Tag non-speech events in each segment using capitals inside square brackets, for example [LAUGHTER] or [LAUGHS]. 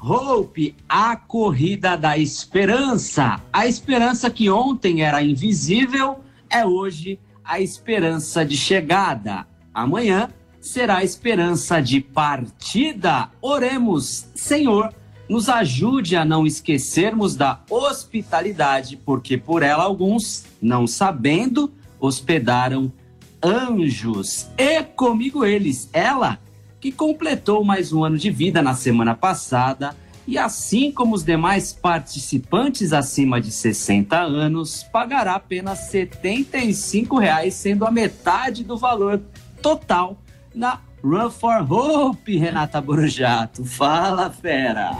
Hope, a corrida da esperança. A esperança que ontem era invisível é hoje a esperança de chegada. Amanhã será a esperança de partida. Oremos, Senhor nos ajude a não esquecermos da hospitalidade, porque por ela alguns, não sabendo, hospedaram anjos. E comigo eles, ela, que completou mais um ano de vida na semana passada, e assim como os demais participantes acima de 60 anos, pagará apenas 75 reais, sendo a metade do valor total na Run for Hope, Renata Borujato. Fala, fera.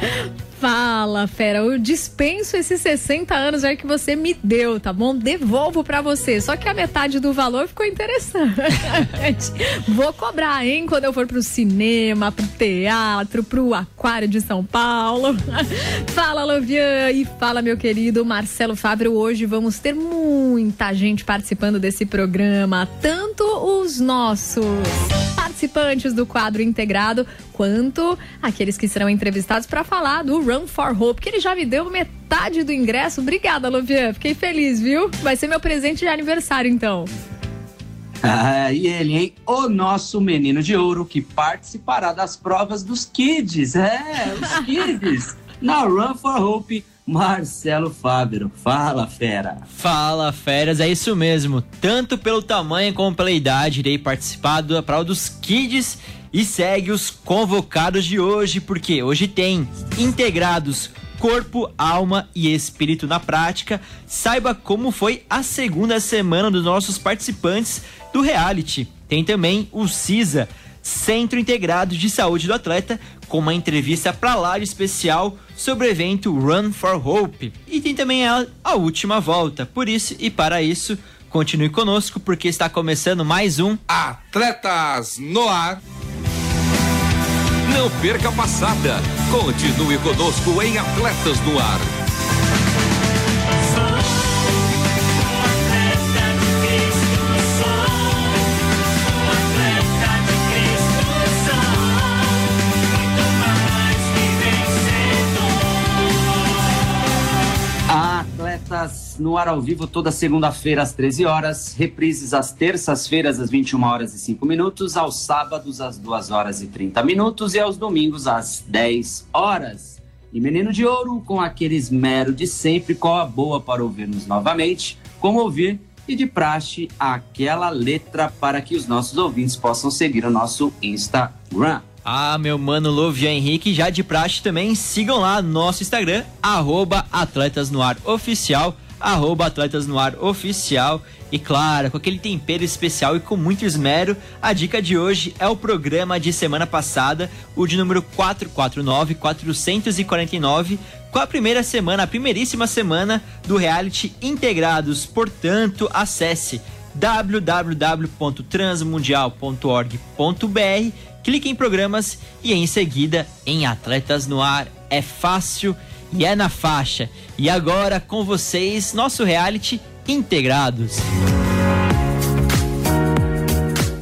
Fala, fera. Eu dispenso esses 60 anos aí que você me deu, tá bom? Devolvo para você. Só que a metade do valor ficou interessante. [LAUGHS] Vou cobrar, hein? Quando eu for pro cinema, pro teatro, pro aquário de São Paulo. [LAUGHS] fala, Lovian. E fala, meu querido Marcelo Fábio. Hoje vamos ter muita gente participando desse programa. Tanto os nossos participantes do quadro integrado, quanto aqueles que serão entrevistados para falar do Run for Hope, que ele já me deu metade do ingresso. Obrigada, Lovian. Fiquei feliz, viu? Vai ser meu presente de aniversário, então. Ah, e ele, hein? O nosso menino de ouro que participará das provas dos kids. É, os [LAUGHS] kids. na Run for Hope. Marcelo Fábio, fala fera. Fala feras, é isso mesmo. Tanto pelo tamanho como pela idade, irei participar da prova dos Kids e segue os convocados de hoje, porque hoje tem integrados corpo, alma e espírito na prática. Saiba como foi a segunda semana dos nossos participantes do reality. Tem também o CISA, Centro Integrado de Saúde do Atleta, com uma entrevista para lá de especial sobre o evento Run for Hope. E tem também a, a última volta. Por isso e para isso, continue conosco porque está começando mais um Atletas no Ar. Não perca a passada. Continue conosco em Atletas no Ar. No ar ao vivo toda segunda-feira às 13 horas, reprises às terças-feiras às 21 horas e 5 minutos, aos sábados às 2 horas e 30 minutos e aos domingos às 10 horas. E Menino de Ouro, com aquele esmero de sempre, qual a boa para ouvirmos novamente, como ouvir e de praxe aquela letra para que os nossos ouvintes possam seguir o nosso Instagram. Ah, meu mano Lovian Henrique, já de praxe também, sigam lá no nosso Instagram, arroba Atletas no Ar Oficial, arroba Atletas no Ar Oficial. E claro, com aquele tempero especial e com muito esmero, a dica de hoje é o programa de semana passada, o de número 449, 449, com a primeira semana, a primeiríssima semana do reality Integrados. Portanto, acesse www.transmundial.org.br clique em programas e em seguida em Atletas no Ar. É fácil e é na faixa. E agora com vocês, nosso reality Integrados.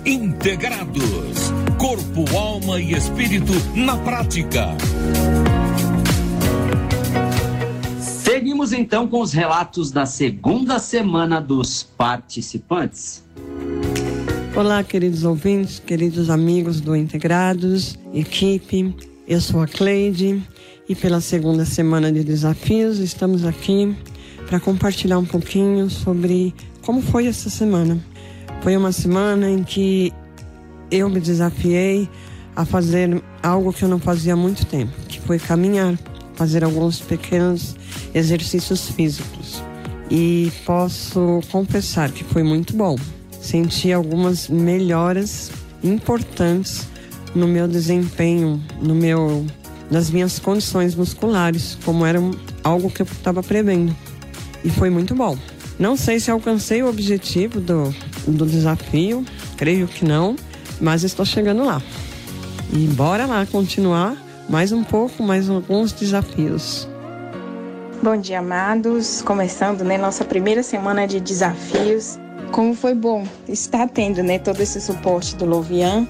Integrados. Corpo, alma e espírito na prática. Seguimos então com os relatos da segunda semana dos participantes. Olá, queridos ouvintes, queridos amigos do Integrados, equipe. Eu sou a Cleide e pela segunda semana de desafios estamos aqui para compartilhar um pouquinho sobre como foi essa semana. Foi uma semana em que eu me desafiei a fazer algo que eu não fazia há muito tempo, que foi caminhar, fazer alguns pequenos exercícios físicos. E posso confessar que foi muito bom. Senti algumas melhoras importantes no meu desempenho, no meu, nas minhas condições musculares, como era algo que eu estava prevendo. E foi muito bom. Não sei se alcancei o objetivo do, do desafio, creio que não, mas estou chegando lá. E bora lá continuar mais um pouco, mais alguns desafios. Bom dia, amados. Começando, né, nossa primeira semana de desafios. Como foi bom estar tendo, né, todo esse suporte do Lovian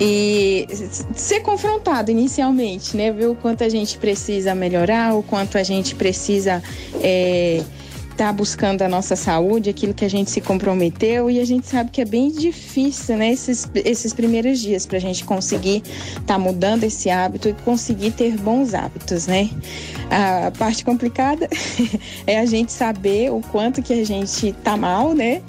e ser confrontado inicialmente, né, ver o quanto a gente precisa melhorar, o quanto a gente precisa é, está buscando a nossa saúde, aquilo que a gente se comprometeu, e a gente sabe que é bem difícil, né, esses, esses primeiros dias, para a gente conseguir estar tá mudando esse hábito e conseguir ter bons hábitos, né? A parte complicada [LAUGHS] é a gente saber o quanto que a gente tá mal, né?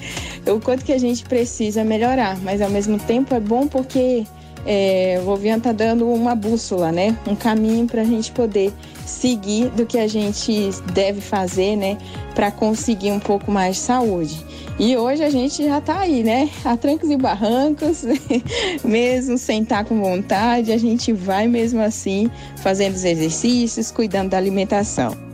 O quanto que a gente precisa melhorar, mas ao mesmo tempo é bom porque é, o Vovian tá dando uma bússola, né? Um caminho para a gente poder seguir do que a gente deve fazer, né? Para conseguir um pouco mais de saúde. E hoje a gente já tá aí, né? A trancos e barrancos, [LAUGHS] mesmo sem estar tá com vontade, a gente vai mesmo assim fazendo os exercícios, cuidando da alimentação.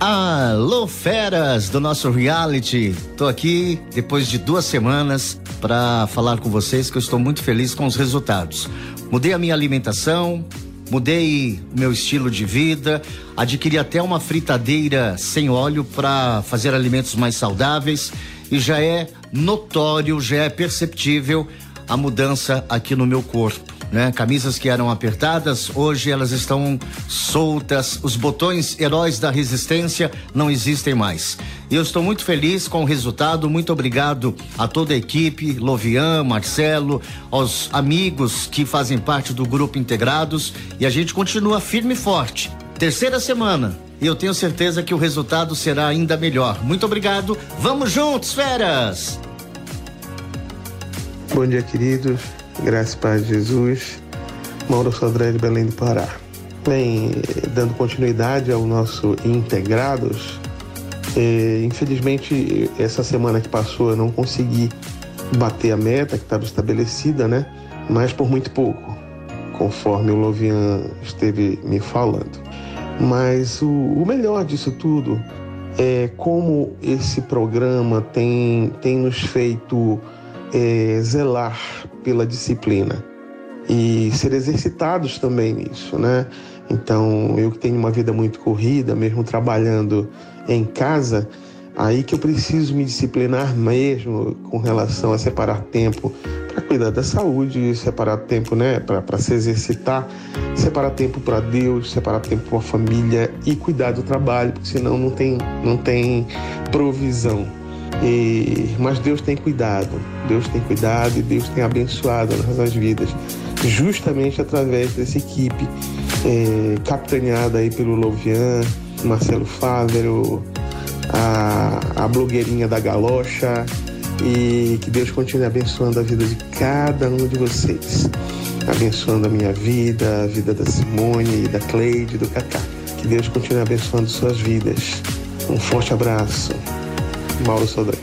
Alô, feras do nosso reality. Tô aqui depois de duas semanas para falar com vocês que eu estou muito feliz com os resultados. Mudei a minha alimentação, mudei meu estilo de vida, adquiri até uma fritadeira sem óleo para fazer alimentos mais saudáveis e já é notório, já é perceptível a mudança aqui no meu corpo né? Camisas que eram apertadas, hoje elas estão soltas. Os botões heróis da resistência não existem mais. E eu estou muito feliz com o resultado. Muito obrigado a toda a equipe, Lovian, Marcelo, aos amigos que fazem parte do grupo Integrados. E a gente continua firme e forte. Terceira semana, e eu tenho certeza que o resultado será ainda melhor. Muito obrigado. Vamos juntos, feras! Bom dia, queridos. Graças a Paz de Jesus, Mauro Sodré de Belém do Pará. Bem, dando continuidade ao nosso Integrados, é, infelizmente essa semana que passou eu não consegui bater a meta que estava estabelecida, né? Mas por muito pouco, conforme o Lovian esteve me falando. Mas o, o melhor disso tudo é como esse programa tem, tem nos feito é, zelar pela disciplina e ser exercitados também nisso, né? Então, eu que tenho uma vida muito corrida, mesmo trabalhando em casa, aí que eu preciso me disciplinar mesmo com relação a separar tempo para cuidar da saúde, separar tempo, né, para se exercitar, separar tempo para Deus, separar tempo para a família e cuidar do trabalho, porque senão não tem não tem provisão. E, mas Deus tem cuidado, Deus tem cuidado e Deus tem abençoado as nossas vidas, justamente através dessa equipe é, capitaneada aí pelo Lovian, Marcelo Fávero, a, a blogueirinha da Galocha e que Deus continue abençoando a vida de cada um de vocês, abençoando a minha vida, a vida da Simone, da Cleide, do Cacá. Que Deus continue abençoando suas vidas. Um forte abraço. Mauro Sodré.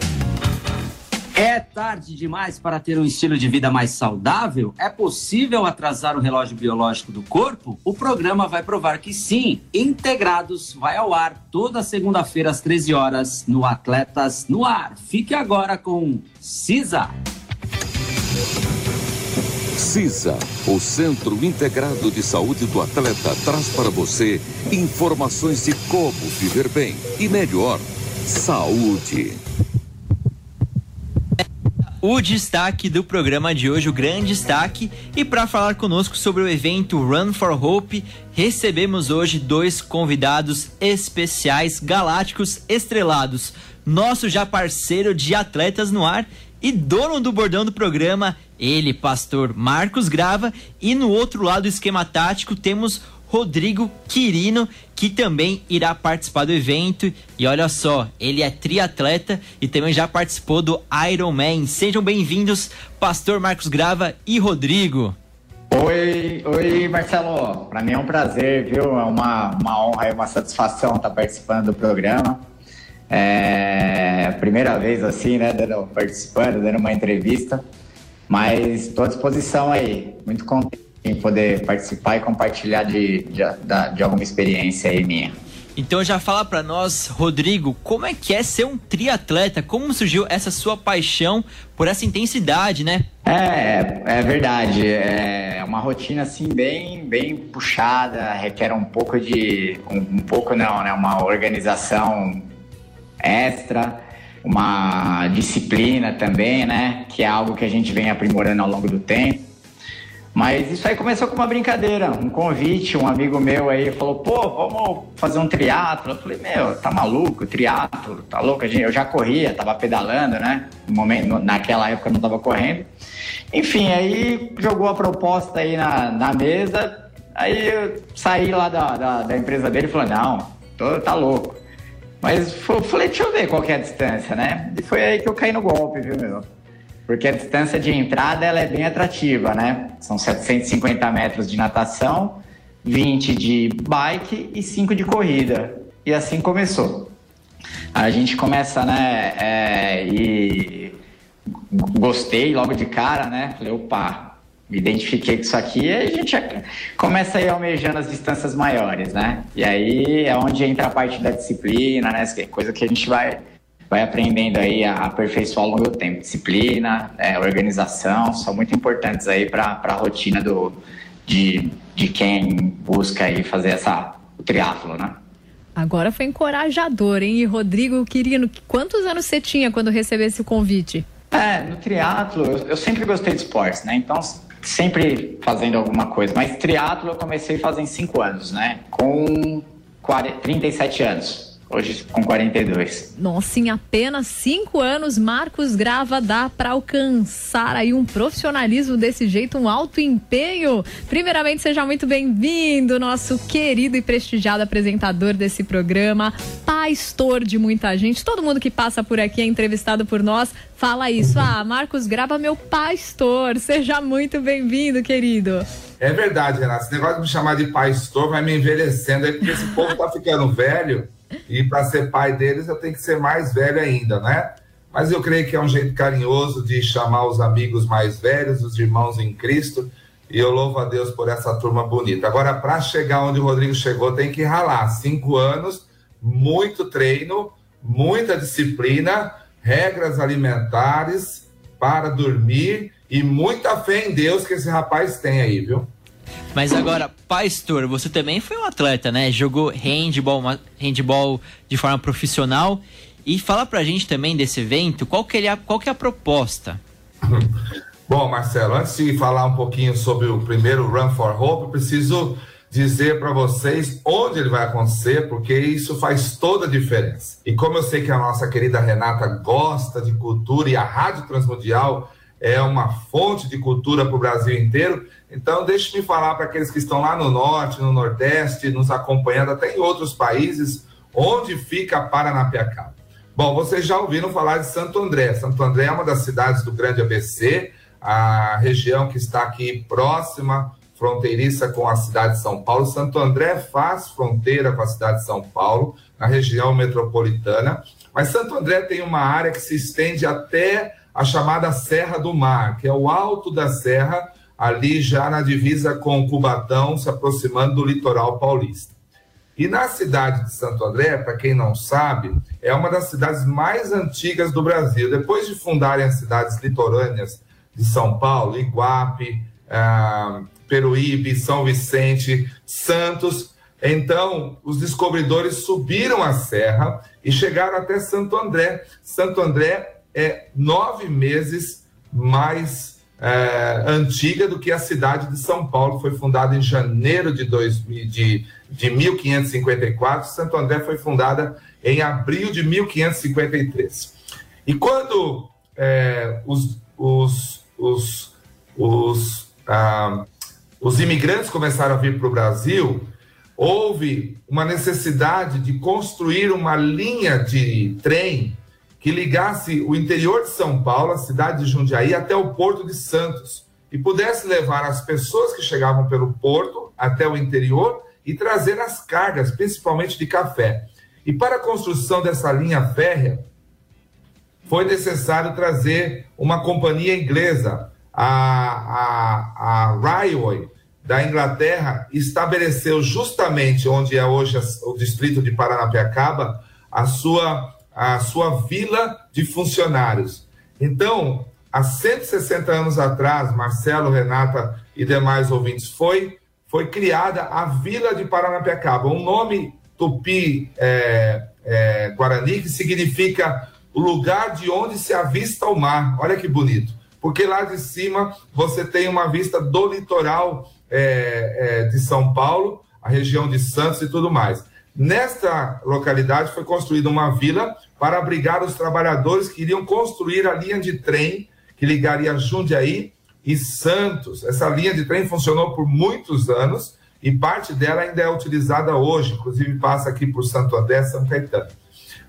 É tarde demais para ter um estilo de vida mais saudável? É possível atrasar o relógio biológico do corpo? O programa vai provar que sim. Integrados vai ao ar toda segunda-feira às 13 horas no Atletas no Ar. Fique agora com CISA. CISA, o Centro Integrado de Saúde do Atleta, traz para você informações de como viver bem e melhor saúde. O destaque do programa de hoje, o grande destaque, e para falar conosco sobre o evento Run for Hope, recebemos hoje dois convidados especiais, galácticos estrelados. Nosso já parceiro de atletas no ar e dono do bordão do programa, ele, pastor Marcos Grava, e no outro lado do esquema tático temos Rodrigo Quirino, que também irá participar do evento. E olha só, ele é triatleta e também já participou do Ironman. Sejam bem-vindos, Pastor Marcos Grava e Rodrigo. Oi, oi Marcelo. Para mim é um prazer, viu? É uma, uma honra e uma satisfação estar participando do programa. É primeira vez assim, né, dando, participando, dando uma entrevista. Mas estou à disposição aí. Muito contente em poder participar e compartilhar de, de, de alguma experiência aí minha. Então já fala para nós, Rodrigo, como é que é ser um triatleta? Como surgiu essa sua paixão por essa intensidade, né? É, é verdade. É uma rotina assim bem, bem puxada, requer um pouco de, um, um pouco não, né? Uma organização extra, uma disciplina também, né? Que é algo que a gente vem aprimorando ao longo do tempo. Mas isso aí começou com uma brincadeira, um convite, um amigo meu aí falou, pô, vamos fazer um triatlo. Eu falei, meu, tá maluco, triatlo, tá louco? Eu já corria, tava pedalando, né? No momento, naquela época eu não tava correndo. Enfim, aí jogou a proposta aí na, na mesa, aí eu saí lá da, da, da empresa dele e falei, não, tô, tá louco. Mas falei, deixa eu ver qual é a distância, né? E foi aí que eu caí no golpe, viu, meu? Porque a distância de entrada ela é bem atrativa, né? São 750 metros de natação, 20 de bike e 5 de corrida. E assim começou. A gente começa, né? É, e gostei logo de cara, né? Falei, opa, me identifiquei com isso aqui e a gente começa aí almejando as distâncias maiores, né? E aí é onde entra a parte da disciplina, né? Coisa que a gente vai vai aprendendo aí a aperfeiçoar ao longo do tempo. Disciplina, é, organização, são muito importantes aí para a rotina do, de, de quem busca aí fazer essa, triatlo, né? Agora foi encorajador, hein? E Rodrigo Quirino, quantos anos você tinha quando recebeu esse convite? É, no triatlo, eu, eu sempre gostei de esportes, né? Então, sempre fazendo alguma coisa. Mas triatlo eu comecei fazem cinco anos, né? Com 40, 37 anos. Hoje com 42. Nossa, em apenas cinco anos, Marcos Grava dá para alcançar aí um profissionalismo desse jeito, um alto empenho. Primeiramente, seja muito bem-vindo, nosso querido e prestigiado apresentador desse programa, pastor de muita gente. Todo mundo que passa por aqui é entrevistado por nós, fala isso. Ah, Marcos Grava, meu pastor. Seja muito bem-vindo, querido. É verdade, Renato. Esse negócio de me chamar de pastor vai me envelhecendo aí, porque esse povo tá ficando velho. E para ser pai deles, eu tenho que ser mais velho ainda, né? Mas eu creio que é um jeito carinhoso de chamar os amigos mais velhos, os irmãos em Cristo. E eu louvo a Deus por essa turma bonita. Agora, para chegar onde o Rodrigo chegou, tem que ralar. Cinco anos, muito treino, muita disciplina, regras alimentares para dormir e muita fé em Deus que esse rapaz tem aí, viu? Mas agora, Pastor, você também foi um atleta, né? Jogou handball, handball de forma profissional. E fala pra gente também desse evento, qual que, é, qual que é a proposta? [LAUGHS] Bom, Marcelo, antes de falar um pouquinho sobre o primeiro Run for Hope, eu preciso dizer para vocês onde ele vai acontecer, porque isso faz toda a diferença. E como eu sei que a nossa querida Renata gosta de cultura e a Rádio Transmundial é uma fonte de cultura para o Brasil inteiro. Então, deixe-me falar para aqueles que estão lá no norte, no nordeste, nos acompanhando, até em outros países, onde fica Paranapiacaba. Bom, vocês já ouviram falar de Santo André. Santo André é uma das cidades do Grande ABC, a região que está aqui próxima, fronteiriça com a cidade de São Paulo. Santo André faz fronteira com a cidade de São Paulo, na região metropolitana. Mas Santo André tem uma área que se estende até a chamada Serra do Mar, que é o alto da serra, ali já na divisa com Cubatão, se aproximando do litoral paulista. E na cidade de Santo André, para quem não sabe, é uma das cidades mais antigas do Brasil. Depois de fundarem as cidades litorâneas de São Paulo, Iguape, ah, Peruíbe, São Vicente, Santos, então os descobridores subiram a serra e chegaram até Santo André. Santo André é nove meses mais é, antiga do que a cidade de São Paulo. Foi fundada em janeiro de, 2000, de, de 1554. Santo André foi fundada em abril de 1553. E quando é, os, os, os, os, ah, os imigrantes começaram a vir para o Brasil, houve uma necessidade de construir uma linha de trem que ligasse o interior de São Paulo, a cidade de Jundiaí, até o Porto de Santos e pudesse levar as pessoas que chegavam pelo porto até o interior e trazer as cargas, principalmente de café. E para a construção dessa linha férrea, foi necessário trazer uma companhia inglesa, a, a, a Railway da Inglaterra estabeleceu justamente onde é hoje o distrito de Paranapiacaba a sua, a sua vila de funcionários. Então, há 160 anos atrás, Marcelo, Renata e demais ouvintes, foi, foi criada a Vila de Paranapiacaba, um nome tupi é, é, guarani que significa o lugar de onde se avista o mar. Olha que bonito. Porque lá de cima você tem uma vista do litoral é, é, de São Paulo, a região de Santos e tudo mais. Nesta localidade foi construída uma vila para abrigar os trabalhadores que iriam construir a linha de trem que ligaria Jundiaí e Santos. Essa linha de trem funcionou por muitos anos e parte dela ainda é utilizada hoje, inclusive passa aqui por Santo André, São Caetano.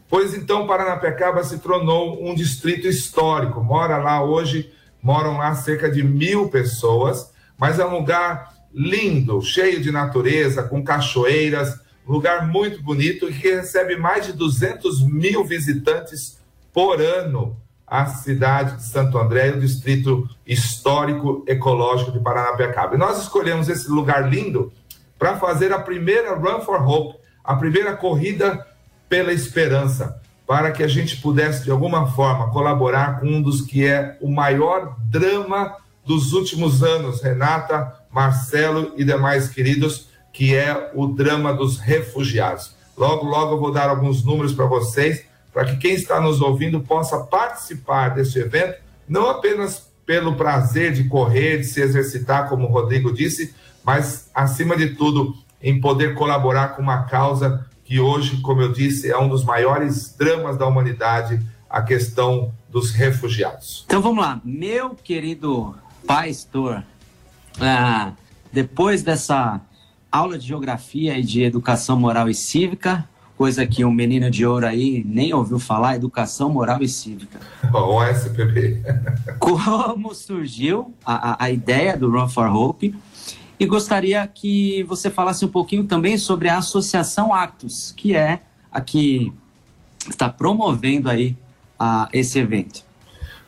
Pois então, Paranapiacaba se tornou um distrito histórico. Mora lá hoje, moram lá cerca de mil pessoas mas é um lugar lindo, cheio de natureza, com cachoeiras, lugar muito bonito e que recebe mais de 200 mil visitantes por ano à cidade de Santo André, o distrito histórico ecológico de Paranapiacaba. E nós escolhemos esse lugar lindo para fazer a primeira Run for Hope, a primeira corrida pela esperança, para que a gente pudesse de alguma forma colaborar com um dos que é o maior drama dos últimos anos, Renata, Marcelo e demais queridos, que é o drama dos refugiados. Logo, logo eu vou dar alguns números para vocês, para que quem está nos ouvindo possa participar deste evento, não apenas pelo prazer de correr, de se exercitar, como o Rodrigo disse, mas, acima de tudo, em poder colaborar com uma causa que hoje, como eu disse, é um dos maiores dramas da humanidade, a questão dos refugiados. Então vamos lá, meu querido Pastor, ah, depois dessa aula de geografia e de educação moral e cívica, coisa que um menino de ouro aí nem ouviu falar, educação moral e cívica. O SPB. [LAUGHS] Como surgiu a, a ideia do Run for Hope? E gostaria que você falasse um pouquinho também sobre a Associação Actos, que é a que está promovendo aí a, esse evento.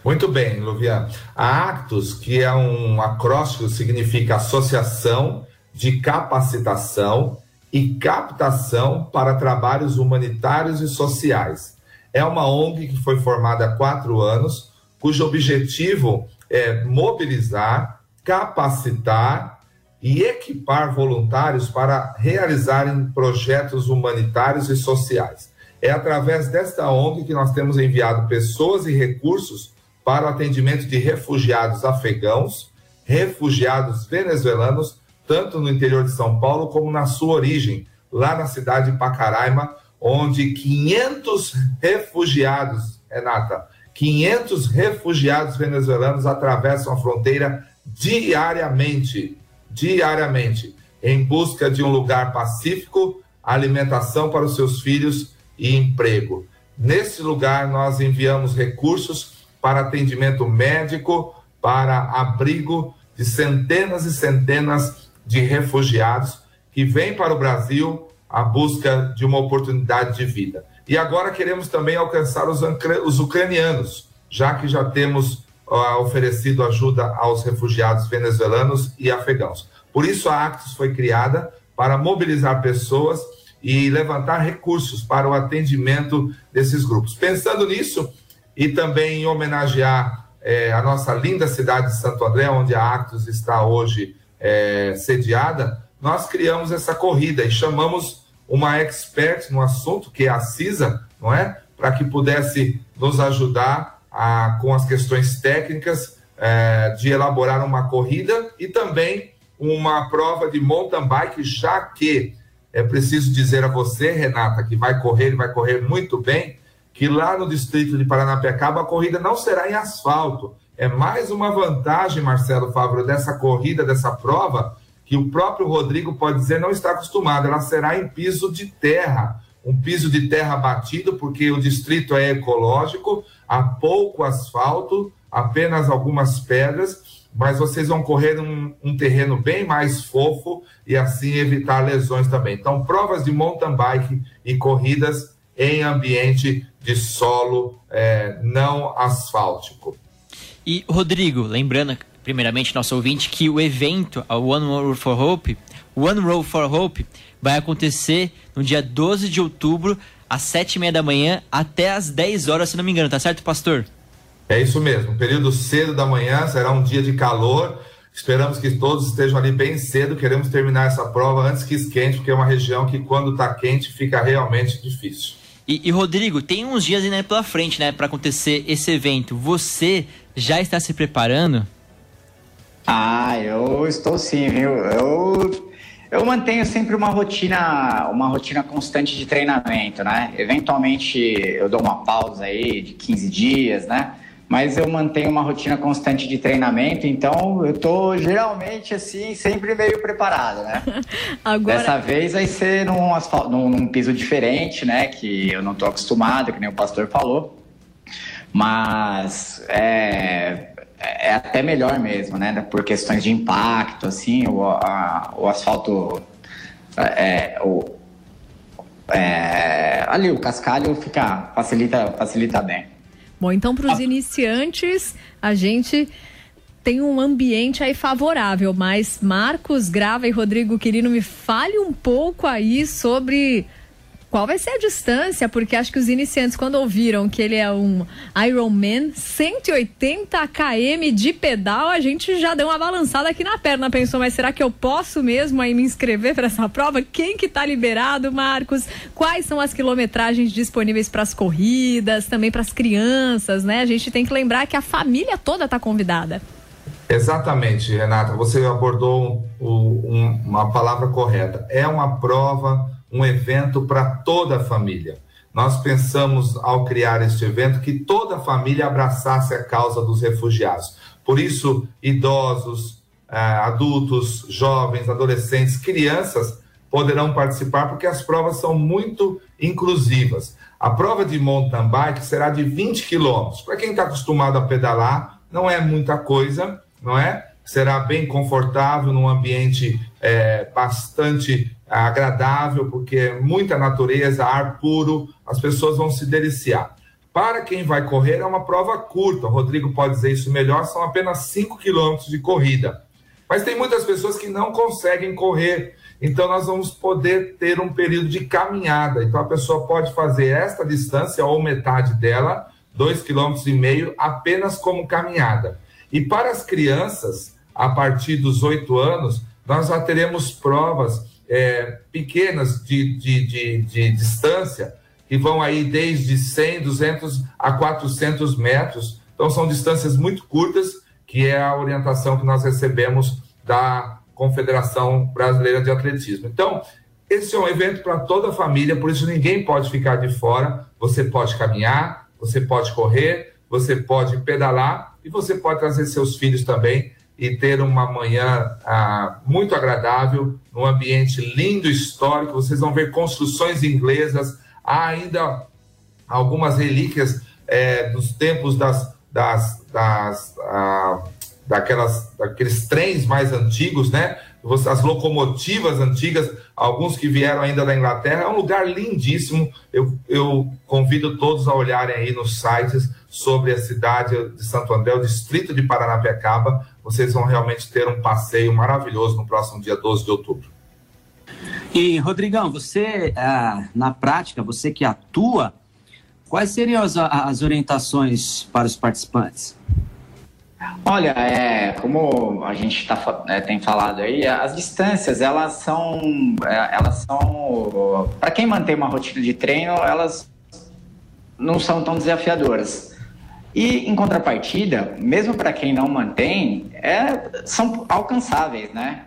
Muito bem, Luvian. A Actus, que é um acróstico, significa Associação de Capacitação e Captação para Trabalhos Humanitários e Sociais. É uma ONG que foi formada há quatro anos, cujo objetivo é mobilizar, capacitar e equipar voluntários para realizarem projetos humanitários e sociais. É através desta ONG que nós temos enviado pessoas e recursos para o atendimento de refugiados afegãos, refugiados venezuelanos, tanto no interior de São Paulo como na sua origem, lá na cidade de Pacaraima, onde 500 refugiados, Renata, 500 refugiados venezuelanos atravessam a fronteira diariamente, diariamente, em busca de um lugar pacífico, alimentação para os seus filhos e emprego. Nesse lugar, nós enviamos recursos para atendimento médico, para abrigo de centenas e centenas de refugiados que vêm para o Brasil à busca de uma oportunidade de vida. E agora queremos também alcançar os, os ucranianos, já que já temos uh, oferecido ajuda aos refugiados venezuelanos e afegãos. Por isso a Actos foi criada para mobilizar pessoas e levantar recursos para o atendimento desses grupos. Pensando nisso, e também em homenagear é, a nossa linda cidade de Santo André, onde a Actos está hoje é, sediada, nós criamos essa corrida e chamamos uma expert no assunto, que é a CISA, não é? Para que pudesse nos ajudar a, com as questões técnicas é, de elaborar uma corrida e também uma prova de mountain bike, já que é preciso dizer a você, Renata, que vai correr e vai correr muito bem, que lá no distrito de Paranapiacaba a corrida não será em asfalto. É mais uma vantagem, Marcelo Fávaro, dessa corrida, dessa prova, que o próprio Rodrigo pode dizer não está acostumado. Ela será em piso de terra, um piso de terra batido, porque o distrito é ecológico, há pouco asfalto, apenas algumas pedras, mas vocês vão correr um, um terreno bem mais fofo e assim evitar lesões também. Então, provas de mountain bike e corridas em ambiente de solo é, não asfáltico. E, Rodrigo, lembrando, primeiramente, nosso ouvinte, que o evento, a One Road for Hope, One Road for Hope, vai acontecer no dia 12 de outubro, às sete e meia da manhã até às 10 horas, se não me engano, tá certo, pastor? É isso mesmo, período cedo da manhã, será um dia de calor. Esperamos que todos estejam ali bem cedo. Queremos terminar essa prova antes que esquente, porque é uma região que, quando está quente, fica realmente difícil. E, e, Rodrigo, tem uns dias ainda pela frente, né, para acontecer esse evento. Você já está se preparando? Ah, eu estou sim, viu? Eu eu mantenho sempre uma rotina, uma rotina constante de treinamento, né? Eventualmente eu dou uma pausa aí de 15 dias, né? Mas eu mantenho uma rotina constante de treinamento, então eu tô geralmente assim, sempre meio preparado, né? [LAUGHS] Agora... Dessa vez vai ser num, asfalto, num, num piso diferente, né? Que eu não tô acostumado, que nem o pastor falou. Mas é, é até melhor mesmo, né? Por questões de impacto, assim, o, a, o asfalto, é, o, é, ali o cascalho fica facilita, facilita bem. Bom, então para os ah. iniciantes a gente tem um ambiente aí favorável, mas Marcos Grava e Rodrigo Quirino me fale um pouco aí sobre qual vai ser a distância? Porque acho que os iniciantes, quando ouviram que ele é um Ironman, 180 km de pedal, a gente já deu uma balançada aqui na perna. Pensou, mas será que eu posso mesmo aí me inscrever para essa prova? Quem que tá liberado, Marcos? Quais são as quilometragens disponíveis para as corridas, também para as crianças, né? A gente tem que lembrar que a família toda tá convidada. Exatamente, Renata. Você abordou um, um, uma palavra correta. É uma prova um evento para toda a família. Nós pensamos, ao criar este evento, que toda a família abraçasse a causa dos refugiados. Por isso, idosos, eh, adultos, jovens, adolescentes, crianças poderão participar, porque as provas são muito inclusivas. A prova de mountain bike será de 20 quilômetros. Para quem está acostumado a pedalar, não é muita coisa, não é? Será bem confortável, num ambiente é, bastante agradável, porque é muita natureza, ar puro, as pessoas vão se deliciar. Para quem vai correr, é uma prova curta, o Rodrigo pode dizer isso melhor, são apenas 5 quilômetros de corrida. Mas tem muitas pessoas que não conseguem correr, então nós vamos poder ter um período de caminhada. Então a pessoa pode fazer esta distância ou metade dela, 2,5 km, apenas como caminhada. E para as crianças, a partir dos 8 anos, nós já teremos provas é, pequenas de, de, de, de, distância, que vão aí desde 100, 200 a 400 metros. Então, são distâncias muito curtas, que é a orientação que nós recebemos da Confederação Brasileira de Atletismo. Então, esse é um evento para toda a família, por isso ninguém pode ficar de fora. Você pode caminhar, você pode correr, você pode pedalar e você pode trazer seus filhos também e ter uma manhã ah, muito agradável, num ambiente lindo, histórico. Vocês vão ver construções inglesas, há ainda algumas relíquias é, dos tempos das, das, das ah, daquelas, daqueles trens mais antigos, né? As locomotivas antigas, alguns que vieram ainda da Inglaterra. É um lugar lindíssimo. Eu, eu convido todos a olharem aí nos sites sobre a cidade de Santo André, o distrito de Paranapiacaba vocês vão realmente ter um passeio maravilhoso no próximo dia 12 de outubro. E, Rodrigão, você, ah, na prática, você que atua, quais seriam as, as orientações para os participantes? Olha, é, como a gente tá, é, tem falado aí, as distâncias elas são, é, elas são, para quem mantém uma rotina de treino, elas não são tão desafiadoras. E em contrapartida, mesmo para quem não mantém, é, são alcançáveis, né?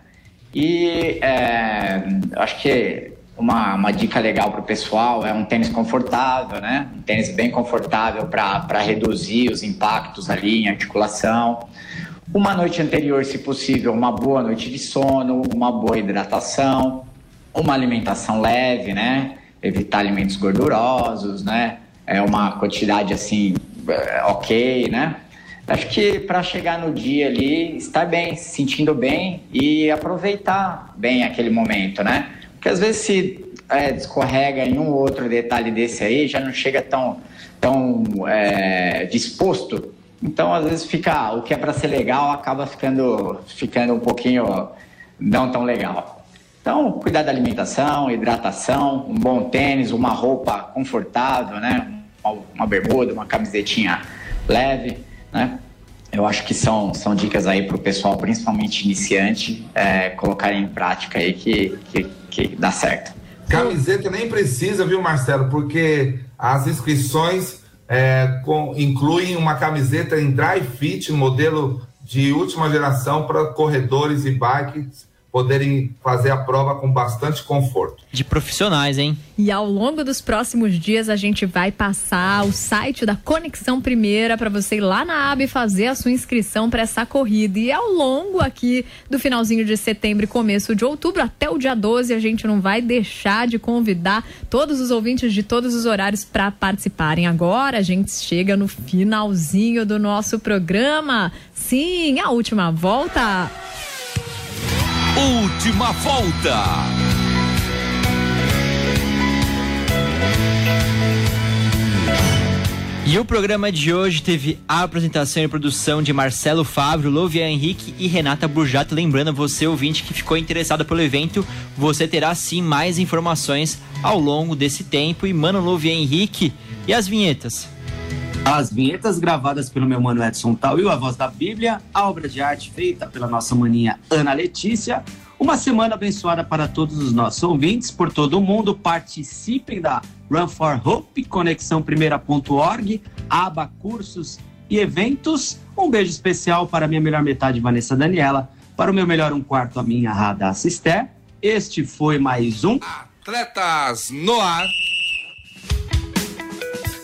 E é, acho que uma, uma dica legal para o pessoal é um tênis confortável, né? Um tênis bem confortável para reduzir os impactos ali em articulação. Uma noite anterior, se possível, uma boa noite de sono, uma boa hidratação, uma alimentação leve, né? Evitar alimentos gordurosos, né? É uma quantidade assim ok, né? Acho que para chegar no dia ali, estar bem, se sentindo bem e aproveitar bem aquele momento, né? Porque às vezes se é, descorrega em um ou outro detalhe desse aí, já não chega tão, tão é, disposto Então, às vezes fica o que é para ser legal acaba ficando ficando um pouquinho não tão legal. Então, cuidar da alimentação, hidratação, um bom tênis, uma roupa confortável, né? Uma, bermuda, uma camisetinha leve, né? Eu acho que são, são dicas aí para o pessoal, principalmente iniciante, é, colocarem em prática aí que, que, que dá certo. Camiseta nem precisa, viu, Marcelo? Porque as inscrições é, com, incluem uma camiseta em dry fit, modelo de última geração para corredores e bikes poderem fazer a prova com bastante conforto. De profissionais, hein? E ao longo dos próximos dias a gente vai passar o site da Conexão Primeira para você ir lá na aba e fazer a sua inscrição para essa corrida. E ao longo aqui do finalzinho de setembro e começo de outubro até o dia 12 a gente não vai deixar de convidar todos os ouvintes de todos os horários para participarem. Agora a gente chega no finalzinho do nosso programa. Sim, a última volta. Última volta. E o programa de hoje teve a apresentação e produção de Marcelo Fábio, Lovia Henrique e Renata Burjato. Lembrando você, ouvinte, que ficou interessado pelo evento, você terá sim mais informações ao longo desse tempo. E Mano Lovia Henrique e as vinhetas. As vinhetas gravadas pelo meu mano Edson Tauil, a voz da Bíblia, a obra de arte feita pela nossa maninha Ana Letícia. Uma semana abençoada para todos os nossos ouvintes por todo o mundo. Participem da Run for Hope, conexão primeira.org, aba cursos e eventos. Um beijo especial para minha melhor metade, Vanessa Daniela, para o meu melhor um quarto, a minha Radassa Esther. Este foi mais um Atletas no ar.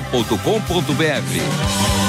jornal.com.br.